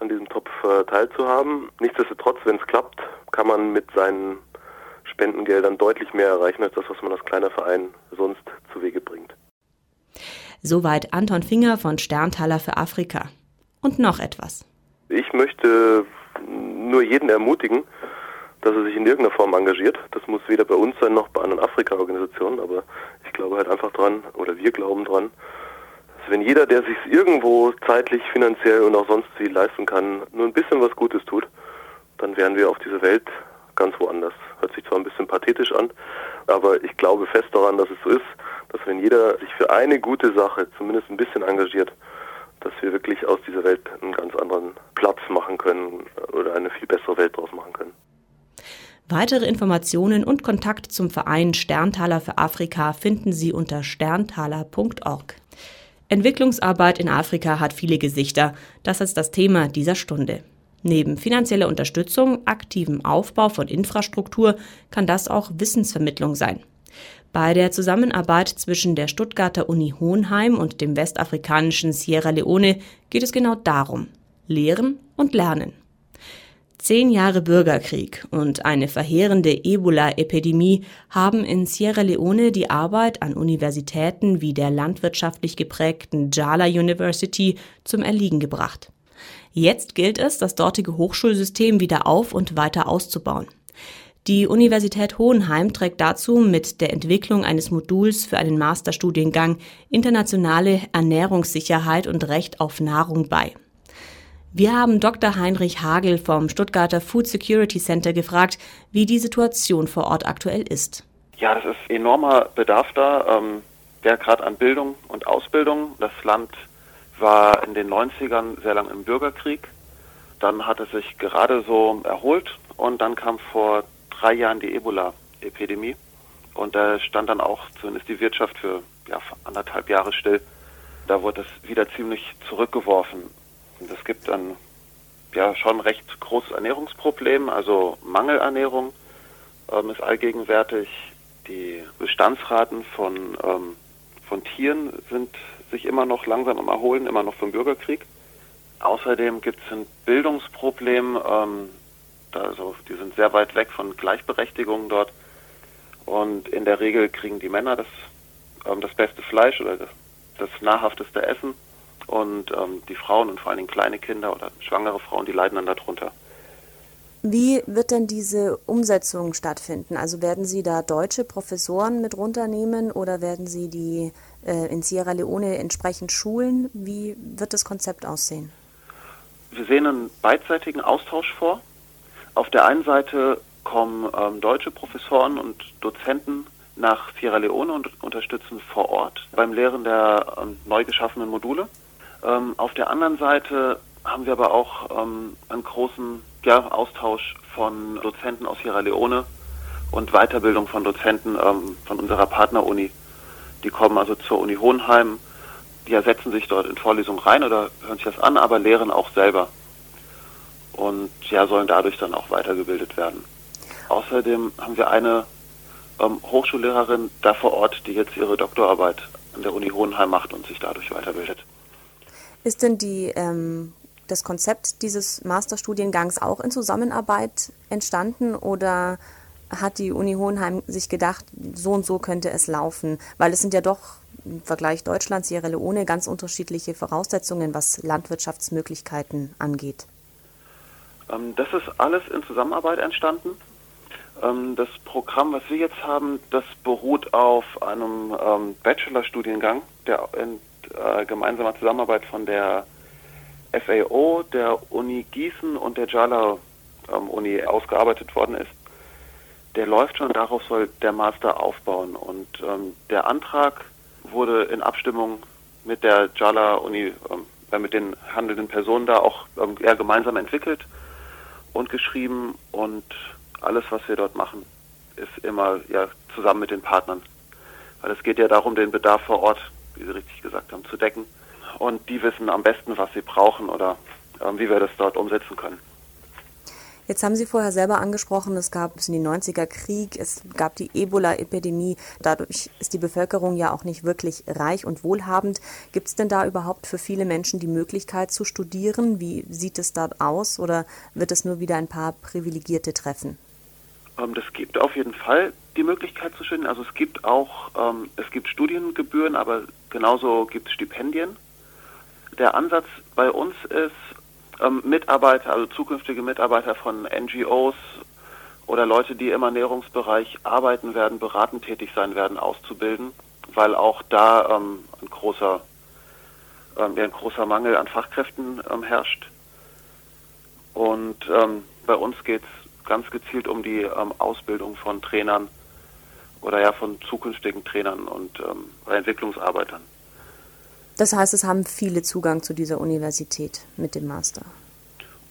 an diesem Topf äh, teilzuhaben. Nichtsdestotrotz, wenn es klappt, kann man mit seinen Spendengeldern deutlich mehr erreichen als das, was man als kleiner Verein sonst zu Wege bringt. Soweit Anton Finger von Sterntaler für Afrika. Und noch etwas. Ich möchte nur jeden ermutigen, dass er sich in irgendeiner Form engagiert. Das muss weder bei uns sein noch bei anderen Afrika-Organisationen, aber ich glaube halt einfach dran, oder wir glauben dran, dass wenn jeder, der sich irgendwo zeitlich, finanziell und auch sonst wie leisten kann, nur ein bisschen was Gutes tut, dann wären wir auf dieser Welt ganz woanders. Hört sich zwar ein bisschen pathetisch an, aber ich glaube fest daran, dass es so ist, dass wenn jeder sich für eine gute Sache zumindest ein bisschen engagiert, dass wir wirklich aus dieser Welt einen ganz anderen Platz machen können oder eine viel bessere Welt draus machen können. Weitere Informationen und Kontakt zum Verein Sterntaler für Afrika finden Sie unter sterntaler.org. Entwicklungsarbeit in Afrika hat viele Gesichter. Das ist das Thema dieser Stunde. Neben finanzieller Unterstützung, aktivem Aufbau von Infrastruktur kann das auch Wissensvermittlung sein. Bei der Zusammenarbeit zwischen der Stuttgarter Uni Hohenheim und dem westafrikanischen Sierra Leone geht es genau darum. Lehren und Lernen. Zehn Jahre Bürgerkrieg und eine verheerende Ebola-Epidemie haben in Sierra Leone die Arbeit an Universitäten wie der landwirtschaftlich geprägten Jala University zum Erliegen gebracht. Jetzt gilt es, das dortige Hochschulsystem wieder auf und weiter auszubauen. Die Universität Hohenheim trägt dazu mit der Entwicklung eines Moduls für einen Masterstudiengang Internationale Ernährungssicherheit und Recht auf Nahrung bei. Wir haben Dr. Heinrich Hagel vom Stuttgarter Food Security Center gefragt, wie die Situation vor Ort aktuell ist. Ja, das ist enormer Bedarf da, ähm, der gerade an Bildung und Ausbildung. Das Land war in den 90ern sehr lang im Bürgerkrieg. Dann hat es sich gerade so erholt und dann kam vor drei Jahren die Ebola-Epidemie. Und da stand dann auch zumindest die Wirtschaft für ja, anderthalb Jahre still. Da wurde es wieder ziemlich zurückgeworfen. Und es gibt dann ja schon recht großes Ernährungsproblem, also Mangelernährung ähm, ist allgegenwärtig. Die Bestandsraten von, ähm, von Tieren sind sich immer noch langsam am Erholen, immer noch vom Bürgerkrieg. Außerdem gibt es ein Bildungsproblem. Ähm, also die sind sehr weit weg von Gleichberechtigung dort. Und in der Regel kriegen die Männer das, ähm, das beste Fleisch oder das, das nahrhafteste Essen. Und ähm, die Frauen und vor allen Dingen kleine Kinder oder schwangere Frauen, die leiden dann darunter. Wie wird denn diese Umsetzung stattfinden? Also werden Sie da deutsche Professoren mit runternehmen oder werden Sie die äh, in Sierra Leone entsprechend schulen? Wie wird das Konzept aussehen? Wir sehen einen beidseitigen Austausch vor. Auf der einen Seite kommen ähm, deutsche Professoren und Dozenten nach Sierra Leone und unterstützen vor Ort beim Lehren der ähm, neu geschaffenen Module. Ähm, auf der anderen Seite haben wir aber auch ähm, einen großen ja, Austausch von Dozenten aus Sierra Leone und Weiterbildung von Dozenten ähm, von unserer Partneruni. Die kommen also zur Uni Hohenheim, die ersetzen sich dort in Vorlesungen rein oder hören sich das an, aber lehren auch selber und ja, sollen dadurch dann auch weitergebildet werden. Außerdem haben wir eine ähm, Hochschullehrerin da vor Ort, die jetzt ihre Doktorarbeit an der Uni Hohenheim macht und sich dadurch weiterbildet. Ist denn die, ähm, das Konzept dieses Masterstudiengangs auch in Zusammenarbeit entstanden oder hat die Uni Hohenheim sich gedacht, so und so könnte es laufen? Weil es sind ja doch im Vergleich Deutschland, Sierra Leone ganz unterschiedliche Voraussetzungen, was Landwirtschaftsmöglichkeiten angeht. Ähm, das ist alles in Zusammenarbeit entstanden. Ähm, das Programm, was wir jetzt haben, das beruht auf einem ähm, Bachelorstudiengang, der in äh, gemeinsamer Zusammenarbeit von der FAO, der Uni Gießen und der Jala Uni ausgearbeitet worden ist. Der läuft schon, darauf soll der Master aufbauen. Und der Antrag wurde in Abstimmung mit der Jala Uni, äh, mit den handelnden Personen da auch eher gemeinsam entwickelt und geschrieben und alles, was wir dort machen, ist immer ja zusammen mit den Partnern. Weil es geht ja darum, den Bedarf vor Ort, wie Sie richtig gesagt haben, zu decken. Und die wissen am besten, was sie brauchen oder äh, wie wir das dort umsetzen können. Jetzt haben Sie vorher selber angesprochen, es gab bis in die 90er Krieg, es gab die Ebola-Epidemie. Dadurch ist die Bevölkerung ja auch nicht wirklich reich und wohlhabend. Gibt es denn da überhaupt für viele Menschen die Möglichkeit zu studieren? Wie sieht es dort aus oder wird es nur wieder ein paar Privilegierte treffen? Ähm, das gibt auf jeden Fall die Möglichkeit zu studieren. Also es gibt auch, ähm, es gibt Studiengebühren, aber genauso gibt es Stipendien. Der Ansatz bei uns ist, ähm, Mitarbeiter, also zukünftige Mitarbeiter von NGOs oder Leute, die im Ernährungsbereich arbeiten werden, beratend tätig sein werden, auszubilden, weil auch da ähm, ein großer ähm, ein großer Mangel an Fachkräften ähm, herrscht. Und ähm, bei uns geht es ganz gezielt um die ähm, Ausbildung von Trainern oder ja von zukünftigen Trainern und ähm, Entwicklungsarbeitern. Das heißt, es haben viele Zugang zu dieser Universität mit dem Master.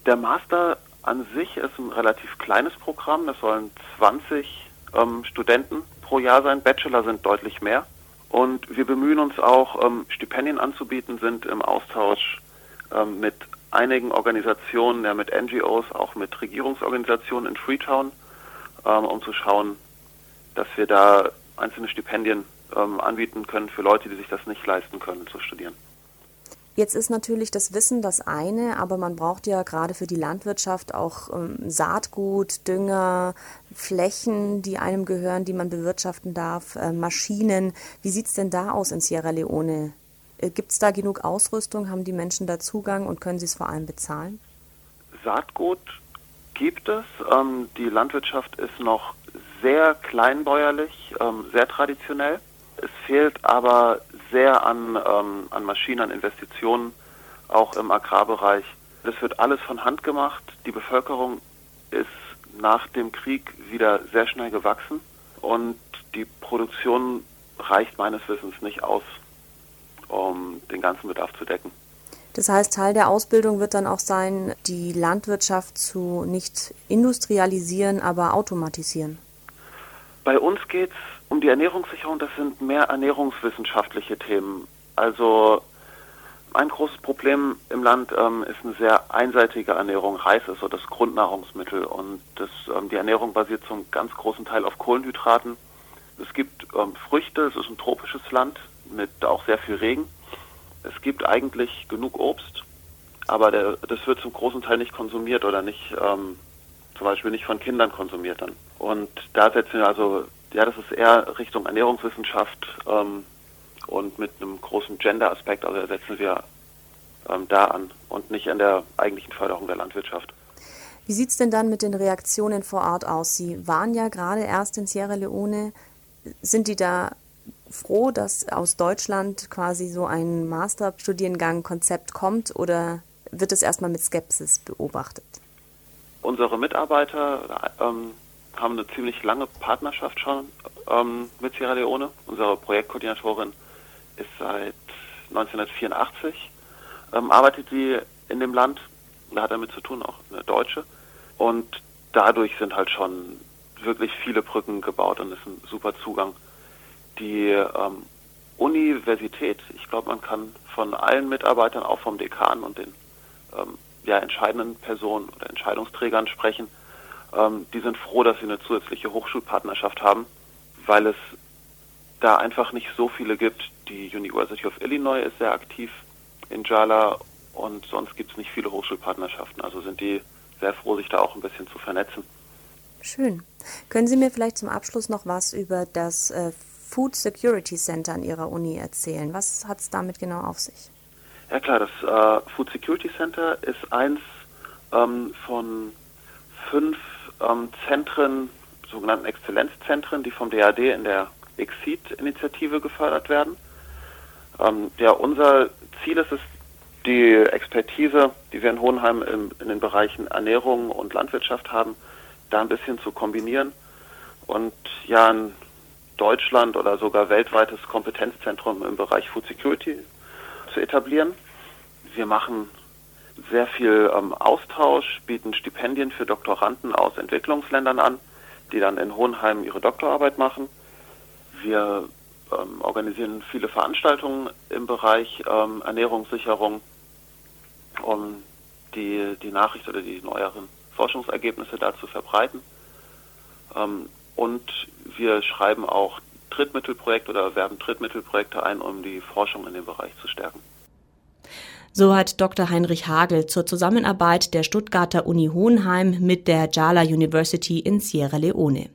Der Master an sich ist ein relativ kleines Programm. Das sollen 20 ähm, Studenten pro Jahr sein. Bachelor sind deutlich mehr. Und wir bemühen uns auch, ähm, Stipendien anzubieten, sind im Austausch ähm, mit einigen Organisationen, ja mit NGOs, auch mit Regierungsorganisationen in Freetown, ähm, um zu schauen, dass wir da einzelne Stipendien ähm, anbieten können für Leute, die sich das nicht leisten können, zu studieren. Jetzt ist natürlich das Wissen das eine, aber man braucht ja gerade für die Landwirtschaft auch ähm, Saatgut, Dünger, Flächen, die einem gehören, die man bewirtschaften darf, äh, Maschinen. Wie sieht es denn da aus in Sierra Leone? Äh, Gibt es da genug Ausrüstung? Haben die Menschen da Zugang und können sie es vor allem bezahlen? Saatgut gibt es. Ähm, die Landwirtschaft ist noch sehr kleinbäuerlich, ähm, sehr traditionell. Es fehlt aber sehr an, ähm, an Maschinen, an Investitionen, auch im Agrarbereich. Das wird alles von Hand gemacht. Die Bevölkerung ist nach dem Krieg wieder sehr schnell gewachsen und die Produktion reicht meines Wissens nicht aus, um den ganzen Bedarf zu decken. Das heißt, Teil der Ausbildung wird dann auch sein, die Landwirtschaft zu nicht industrialisieren, aber automatisieren. Bei uns geht es um die Ernährungssicherung, das sind mehr ernährungswissenschaftliche Themen. Also ein großes Problem im Land ähm, ist eine sehr einseitige Ernährung. Reis ist so das Grundnahrungsmittel und das, ähm, die Ernährung basiert zum ganz großen Teil auf Kohlenhydraten. Es gibt ähm, Früchte, es ist ein tropisches Land mit auch sehr viel Regen. Es gibt eigentlich genug Obst, aber der, das wird zum großen Teil nicht konsumiert oder nicht, ähm, zum Beispiel nicht von Kindern konsumiert dann. Und da setzen wir also, ja, das ist eher Richtung Ernährungswissenschaft ähm, und mit einem großen Gender-Aspekt, also setzen wir ähm, da an und nicht an der eigentlichen Förderung der Landwirtschaft. Wie sieht es denn dann mit den Reaktionen vor Ort aus? Sie waren ja gerade erst in Sierra Leone. Sind die da froh, dass aus Deutschland quasi so ein Masterstudiengang-Konzept kommt oder wird es erstmal mit Skepsis beobachtet? Unsere Mitarbeiter ähm, haben eine ziemlich lange Partnerschaft schon ähm, mit Sierra Leone. Unsere Projektkoordinatorin ist seit 1984, ähm, arbeitet sie in dem Land, hat damit zu tun, auch eine Deutsche. Und dadurch sind halt schon wirklich viele Brücken gebaut und ist ein super Zugang. Die ähm, Universität, ich glaube, man kann von allen Mitarbeitern, auch vom Dekan und den ähm, ja, entscheidenden Personen oder Entscheidungsträgern sprechen, ähm, die sind froh, dass sie eine zusätzliche Hochschulpartnerschaft haben, weil es da einfach nicht so viele gibt. Die University of Illinois ist sehr aktiv in Jala und sonst gibt es nicht viele Hochschulpartnerschaften. Also sind die sehr froh, sich da auch ein bisschen zu vernetzen. Schön. Können Sie mir vielleicht zum Abschluss noch was über das äh, Food Security Center an Ihrer Uni erzählen? Was hat es damit genau auf sich? Ja klar, das äh, Food Security Center ist eins ähm, von fünf ähm, Zentren, sogenannten Exzellenzzentren, die vom DAD in der Exceed-Initiative gefördert werden. Ähm, ja, unser Ziel ist es, die Expertise, die wir in Hohenheim im, in den Bereichen Ernährung und Landwirtschaft haben, da ein bisschen zu kombinieren und ja ein Deutschland oder sogar weltweites Kompetenzzentrum im Bereich Food Security zu etablieren. Wir machen sehr viel ähm, Austausch, bieten Stipendien für Doktoranden aus Entwicklungsländern an, die dann in Hohenheim ihre Doktorarbeit machen. Wir ähm, organisieren viele Veranstaltungen im Bereich ähm, Ernährungssicherung, um die, die Nachricht oder die neueren Forschungsergebnisse da zu verbreiten. Ähm, und wir schreiben auch Drittmittelprojekte oder werben Drittmittelprojekte ein, um die Forschung in dem Bereich zu stärken. So hat Dr. Heinrich Hagel zur Zusammenarbeit der Stuttgarter Uni Hohenheim mit der Jala University in Sierra Leone.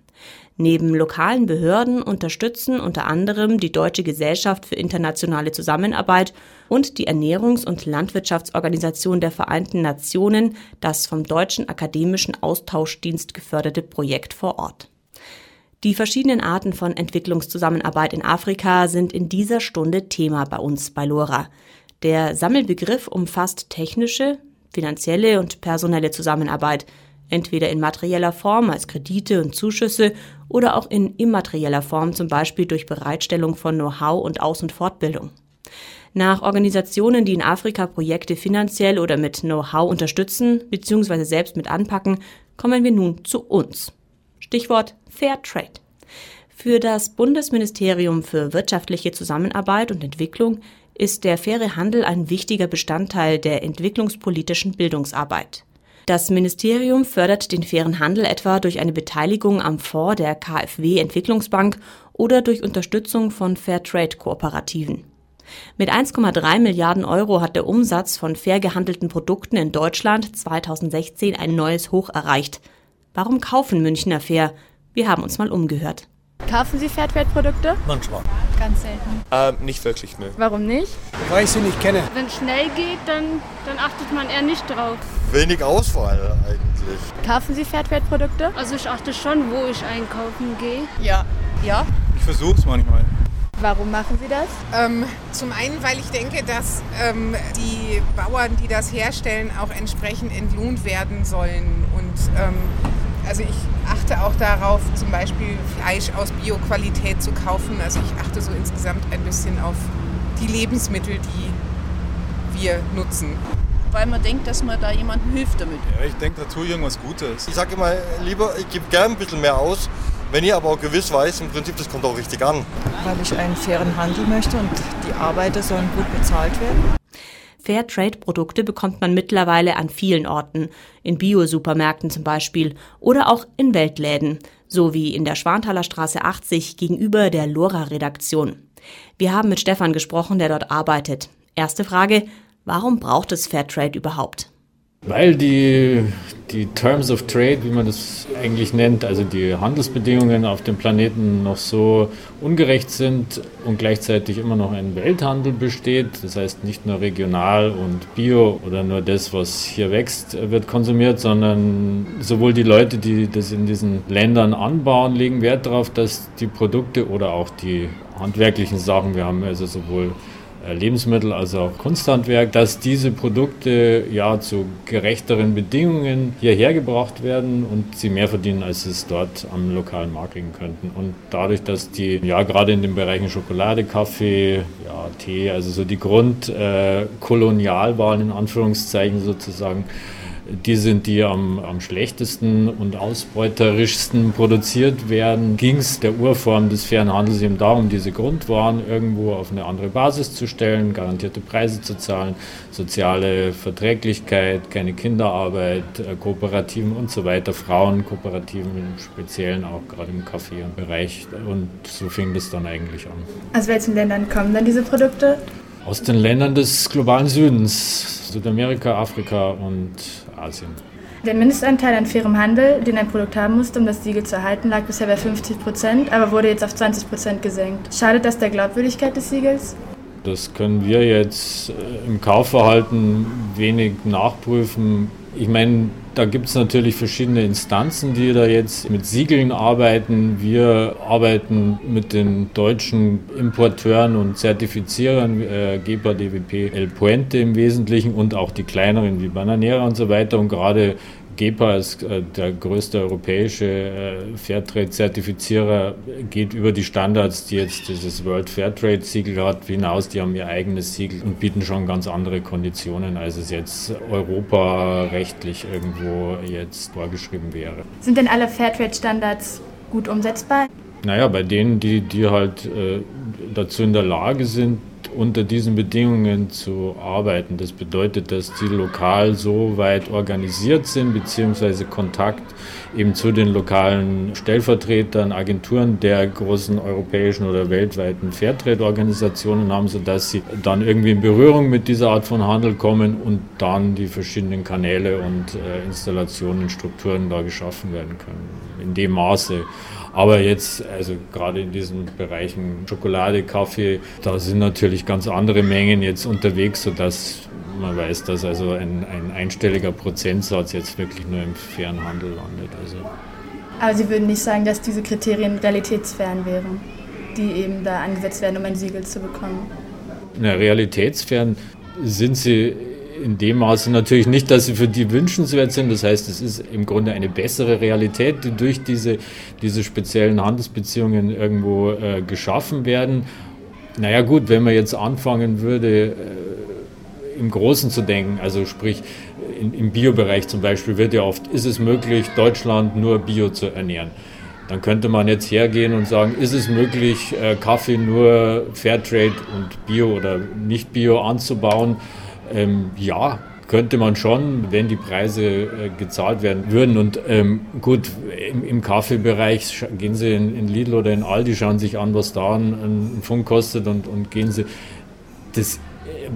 Neben lokalen Behörden unterstützen unter anderem die Deutsche Gesellschaft für internationale Zusammenarbeit und die Ernährungs- und Landwirtschaftsorganisation der Vereinten Nationen das vom Deutschen Akademischen Austauschdienst geförderte Projekt vor Ort. Die verschiedenen Arten von Entwicklungszusammenarbeit in Afrika sind in dieser Stunde Thema bei uns bei LoRa. Der Sammelbegriff umfasst technische, finanzielle und personelle Zusammenarbeit – entweder in materieller Form als Kredite und Zuschüsse oder auch in immaterieller Form, zum Beispiel durch Bereitstellung von Know-how und Aus- und Fortbildung. Nach Organisationen, die in Afrika Projekte finanziell oder mit Know-how unterstützen bzw. selbst mit anpacken, kommen wir nun zu uns. Stichwort Fair Trade. Für das Bundesministerium für wirtschaftliche Zusammenarbeit und Entwicklung ist der faire Handel ein wichtiger Bestandteil der entwicklungspolitischen Bildungsarbeit. Das Ministerium fördert den fairen Handel etwa durch eine Beteiligung am Fonds der KfW Entwicklungsbank oder durch Unterstützung von Fairtrade-Kooperativen. Mit 1,3 Milliarden Euro hat der Umsatz von fair gehandelten Produkten in Deutschland 2016 ein neues Hoch erreicht. Warum kaufen Münchner fair? Wir haben uns mal umgehört. Kaufen Sie Fairtrade-Produkte? Manchmal. Ganz selten. Ähm, nicht wirklich, ne. Warum nicht? Weil ich sie nicht kenne. Wenn es schnell geht, dann, dann achtet man eher nicht drauf. Wenig Auswahl eigentlich. Kaufen Sie Fairtrade-Produkte? Also ich achte schon, wo ich einkaufen gehe. Ja. Ja? Ich versuch's manchmal. Warum machen Sie das? Ähm, zum einen, weil ich denke, dass ähm, die Bauern, die das herstellen, auch entsprechend entlohnt werden sollen. Und ähm, also ich achte auch darauf, zum Beispiel Fleisch aus Bioqualität zu kaufen. Also ich achte so insgesamt ein bisschen auf die Lebensmittel, die wir nutzen. Weil man denkt, dass man da jemandem hilft damit. Ja, ich denke, da tue ich irgendwas Gutes. Ich sage immer lieber, ich gebe gern ein bisschen mehr aus, wenn ich aber auch gewiss weiß, im Prinzip, das kommt auch richtig an. Weil ich einen fairen Handel möchte und die Arbeiter sollen gut bezahlt werden. Fairtrade-Produkte bekommt man mittlerweile an vielen Orten, in Bio-Supermärkten zum Beispiel oder auch in Weltläden, so wie in der Schwanthaler Straße 80 gegenüber der Lora-Redaktion. Wir haben mit Stefan gesprochen, der dort arbeitet. Erste Frage, warum braucht es Fairtrade überhaupt? Weil die, die Terms of Trade, wie man das eigentlich nennt, also die Handelsbedingungen auf dem Planeten noch so ungerecht sind und gleichzeitig immer noch ein Welthandel besteht. Das heißt nicht nur regional und bio oder nur das, was hier wächst, wird konsumiert, sondern sowohl die Leute, die das in diesen Ländern anbauen, legen Wert darauf, dass die Produkte oder auch die handwerklichen Sachen, wir haben also sowohl Lebensmittel als auch Kunsthandwerk, dass diese Produkte ja zu gerechteren Bedingungen hierher gebracht werden und sie mehr verdienen, als sie es dort am lokalen Markt kriegen könnten. Und dadurch, dass die ja gerade in den Bereichen Schokolade, Kaffee, ja, Tee, also so die Grundkolonialwahlen äh, in Anführungszeichen sozusagen, die sind, die am, am schlechtesten und ausbeuterischsten produziert werden, ging es der Urform des fairen Handels eben darum, diese Grundwaren irgendwo auf eine andere Basis zu stellen, garantierte Preise zu zahlen, soziale Verträglichkeit, keine Kinderarbeit, äh, Kooperativen und so weiter, Frauenkooperativen im Speziellen auch gerade im Kaffeebereich. Und so fing das dann eigentlich an. Aus welchen Ländern kommen dann diese Produkte? Aus den Ländern des globalen Südens, Südamerika, Afrika und Asien. Der Mindestanteil an fairem Handel, den ein Produkt haben musste, um das Siegel zu erhalten, lag bisher bei 50 Prozent, aber wurde jetzt auf 20 Prozent gesenkt. Schadet das der Glaubwürdigkeit des Siegels? Das können wir jetzt äh, im Kaufverhalten wenig nachprüfen. Ich meine, da gibt es natürlich verschiedene Instanzen, die da jetzt mit Siegeln arbeiten. Wir arbeiten mit den deutschen Importeuren und Zertifizierern, äh, GEPA, DWP, El Puente im Wesentlichen und auch die kleineren wie Bananera und so weiter. Und gerade GEPA ist äh, der größte europäische äh, Fairtrade-Zertifizierer, geht über die Standards, die jetzt dieses World Fairtrade-Siegel hat, hinaus. Die haben ihr eigenes Siegel und bieten schon ganz andere Konditionen, als es jetzt europarechtlich irgendwo jetzt vorgeschrieben wäre. Sind denn alle Fairtrade-Standards gut umsetzbar? Naja, bei denen, die, die halt äh, dazu in der Lage sind, unter diesen Bedingungen zu arbeiten. Das bedeutet, dass die lokal so weit organisiert sind, beziehungsweise Kontakt eben zu den lokalen Stellvertretern, Agenturen der großen europäischen oder weltweiten Fairtrade-Organisationen haben, sodass sie dann irgendwie in Berührung mit dieser Art von Handel kommen und dann die verschiedenen Kanäle und äh, Installationen, Strukturen da geschaffen werden können. In dem Maße. Aber jetzt, also gerade in diesen Bereichen Schokolade, Kaffee, da sind natürlich ganz andere Mengen jetzt unterwegs, sodass man weiß, dass also ein, ein einstelliger Prozentsatz jetzt wirklich nur im fairen Handel landet. Also. Aber Sie würden nicht sagen, dass diese Kriterien realitätsfern wären, die eben da angesetzt werden, um ein Siegel zu bekommen? Na, realitätsfern sind sie in dem Maße natürlich nicht, dass sie für die wünschenswert sind. Das heißt, es ist im Grunde eine bessere Realität, die durch diese, diese speziellen Handelsbeziehungen irgendwo äh, geschaffen werden. Naja gut, wenn man jetzt anfangen würde, äh, im Großen zu denken, also sprich in, im Biobereich zum Beispiel wird ja oft, ist es möglich, Deutschland nur Bio zu ernähren. Dann könnte man jetzt hergehen und sagen, ist es möglich, äh, Kaffee nur Fairtrade und Bio oder nicht Bio anzubauen? Ähm, ja, könnte man schon, wenn die Preise äh, gezahlt werden würden. Und ähm, gut, im, im Kaffeebereich gehen Sie in, in, Lidl oder in Aldi, schauen sich an, was da ein, ein Pfund kostet und, und gehen Sie. Das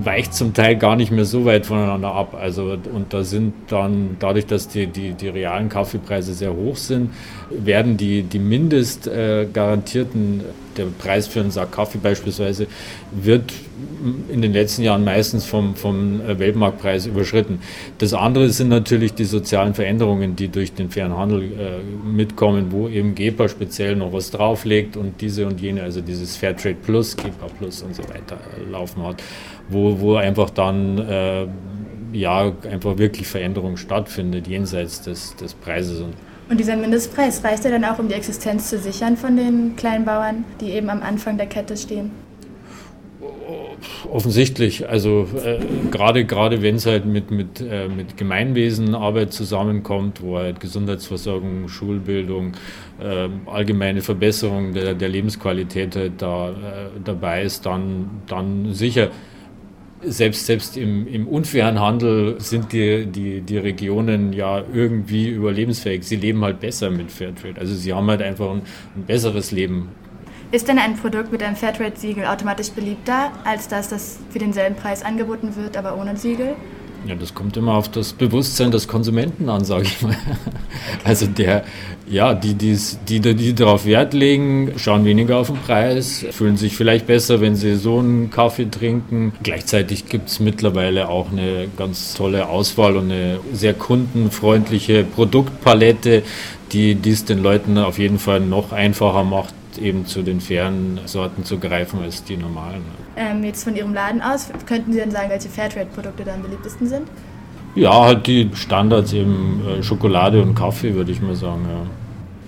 weicht zum Teil gar nicht mehr so weit voneinander ab. Also, und da sind dann, dadurch, dass die, die, die realen Kaffeepreise sehr hoch sind, werden die, die mindest äh, der Preis für einen Sack Kaffee beispielsweise, wird in den letzten Jahren meistens vom, vom Weltmarktpreis überschritten. Das andere sind natürlich die sozialen Veränderungen, die durch den fairen Handel äh, mitkommen, wo eben GEPA speziell noch was drauflegt und diese und jene, also dieses Fairtrade Plus, GEPA Plus und so weiter laufen hat wo, wo einfach dann äh, ja einfach wirklich Veränderung stattfindet jenseits des, des Preises. Und dieser Mindestpreis reicht ja dann auch, um die Existenz zu sichern von den kleinen Bauern, die eben am Anfang der Kette stehen? Offensichtlich, also äh, gerade wenn es halt mit, mit, äh, mit Gemeinwesenarbeit zusammenkommt, wo halt Gesundheitsversorgung, Schulbildung, äh, allgemeine Verbesserung der, der Lebensqualität halt da äh, dabei ist, dann, dann sicher selbst, selbst im, im unfairen Handel sind die, die, die Regionen ja irgendwie überlebensfähig. Sie leben halt besser mit Fairtrade. Also sie haben halt einfach ein, ein besseres Leben. Ist denn ein Produkt mit einem Fairtrade-Siegel automatisch beliebter, als dass das für denselben Preis angeboten wird, aber ohne Siegel? Ja, das kommt immer auf das Bewusstsein des Konsumenten an, sage ich mal. Also der, ja, die, die's, die, die darauf Wert legen, schauen weniger auf den Preis, fühlen sich vielleicht besser, wenn sie so einen Kaffee trinken. Gleichzeitig gibt es mittlerweile auch eine ganz tolle Auswahl und eine sehr kundenfreundliche Produktpalette, die dies den Leuten auf jeden Fall noch einfacher macht, eben zu den fairen Sorten zu greifen als die normalen. Ähm, jetzt von Ihrem Laden aus, könnten Sie denn sagen, welche Fairtrade-Produkte da am beliebtesten sind? Ja, halt die Standards eben äh, Schokolade und Kaffee, würde ich mal sagen. Ja.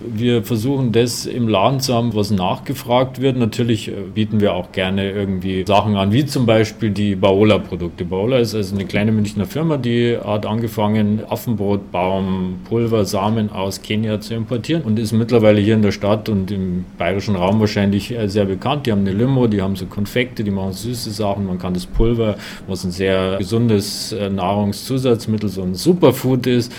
Wir versuchen das im Laden zu haben, was nachgefragt wird. Natürlich äh, bieten wir auch gerne irgendwie Sachen an, wie zum Beispiel die Baola-Produkte. Baola ist also eine kleine Münchner Firma, die hat angefangen, Affenbrotbaum, Pulver, Samen aus Kenia zu importieren und ist mittlerweile hier in der Stadt und im bayerischen Raum wahrscheinlich äh, sehr bekannt. Die haben eine Limo, die haben so Konfekte, die machen süße Sachen. Man kann das Pulver, was ein sehr gesundes äh, Nahrungszusatzmittel, so ein Superfood ist,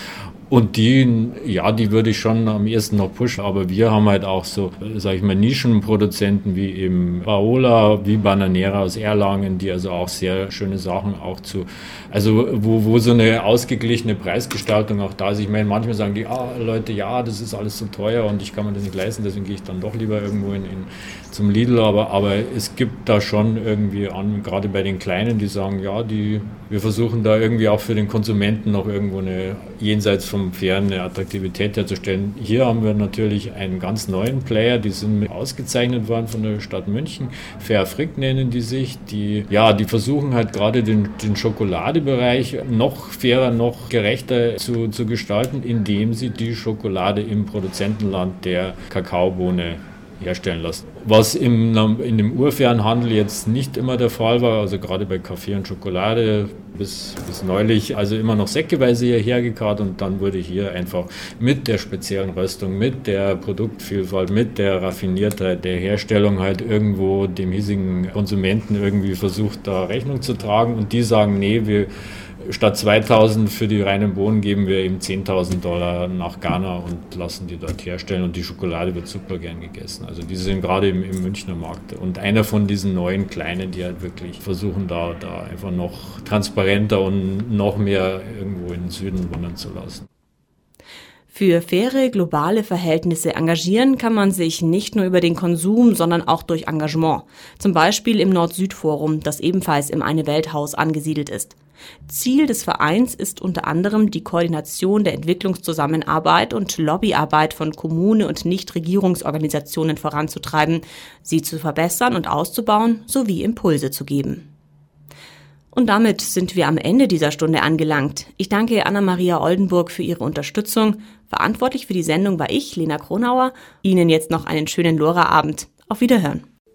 und die, ja, die würde ich schon am ersten noch pushen. Aber wir haben halt auch so, sag ich mal, Nischenproduzenten wie eben Paola, wie Bananera aus Erlangen, die also auch sehr schöne Sachen auch zu, also wo, wo so eine ausgeglichene Preisgestaltung auch da ist. Ich meine, manchmal sagen die, ah, Leute, ja, das ist alles so teuer und ich kann mir das nicht leisten, deswegen gehe ich dann doch lieber irgendwo in, in zum Lidl. Aber, aber es gibt da schon irgendwie an, gerade bei den Kleinen, die sagen, ja, die, wir versuchen da irgendwie auch für den Konsumenten noch irgendwo eine jenseits vom Fairen eine Attraktivität herzustellen. Hier haben wir natürlich einen ganz neuen Player, die sind ausgezeichnet worden von der Stadt München. Fair Frick nennen die sich. Die, ja, die versuchen halt gerade den, den Schokoladebereich noch fairer, noch gerechter zu, zu gestalten, indem sie die Schokolade im Produzentenland der Kakaobohne herstellen lassen. Was im, in dem urfairen Handel jetzt nicht immer der Fall war, also gerade bei Kaffee und Schokolade bis, bis neulich, also immer noch säckeweise hierher gekarrt und dann wurde hier einfach mit der speziellen Röstung, mit der Produktvielfalt, mit der Raffiniertheit der Herstellung halt irgendwo dem hiesigen Konsumenten irgendwie versucht, da Rechnung zu tragen und die sagen, nee, wir statt 2000 für die reinen Bohnen geben wir eben 10.000 Dollar nach Ghana und lassen die dort herstellen und die Schokolade wird super gern gegessen. Also die sind gerade im, im Münchner Markt und einer von diesen neuen Kleinen, die halt wirklich versuchen da, da einfach noch transparenter und noch mehr irgendwo in den Süden wandern zu lassen. Für faire globale Verhältnisse engagieren kann man sich nicht nur über den Konsum, sondern auch durch Engagement. Zum Beispiel im Nord-Süd-Forum, das ebenfalls im Eine Welthaus angesiedelt ist. Ziel des Vereins ist unter anderem die Koordination der Entwicklungszusammenarbeit und Lobbyarbeit von Kommune und Nichtregierungsorganisationen voranzutreiben, sie zu verbessern und auszubauen sowie Impulse zu geben. Und damit sind wir am Ende dieser Stunde angelangt. Ich danke Anna-Maria Oldenburg für ihre Unterstützung. Verantwortlich für die Sendung war ich, Lena Kronauer. Ihnen jetzt noch einen schönen Lora-Abend. Auf Wiederhören.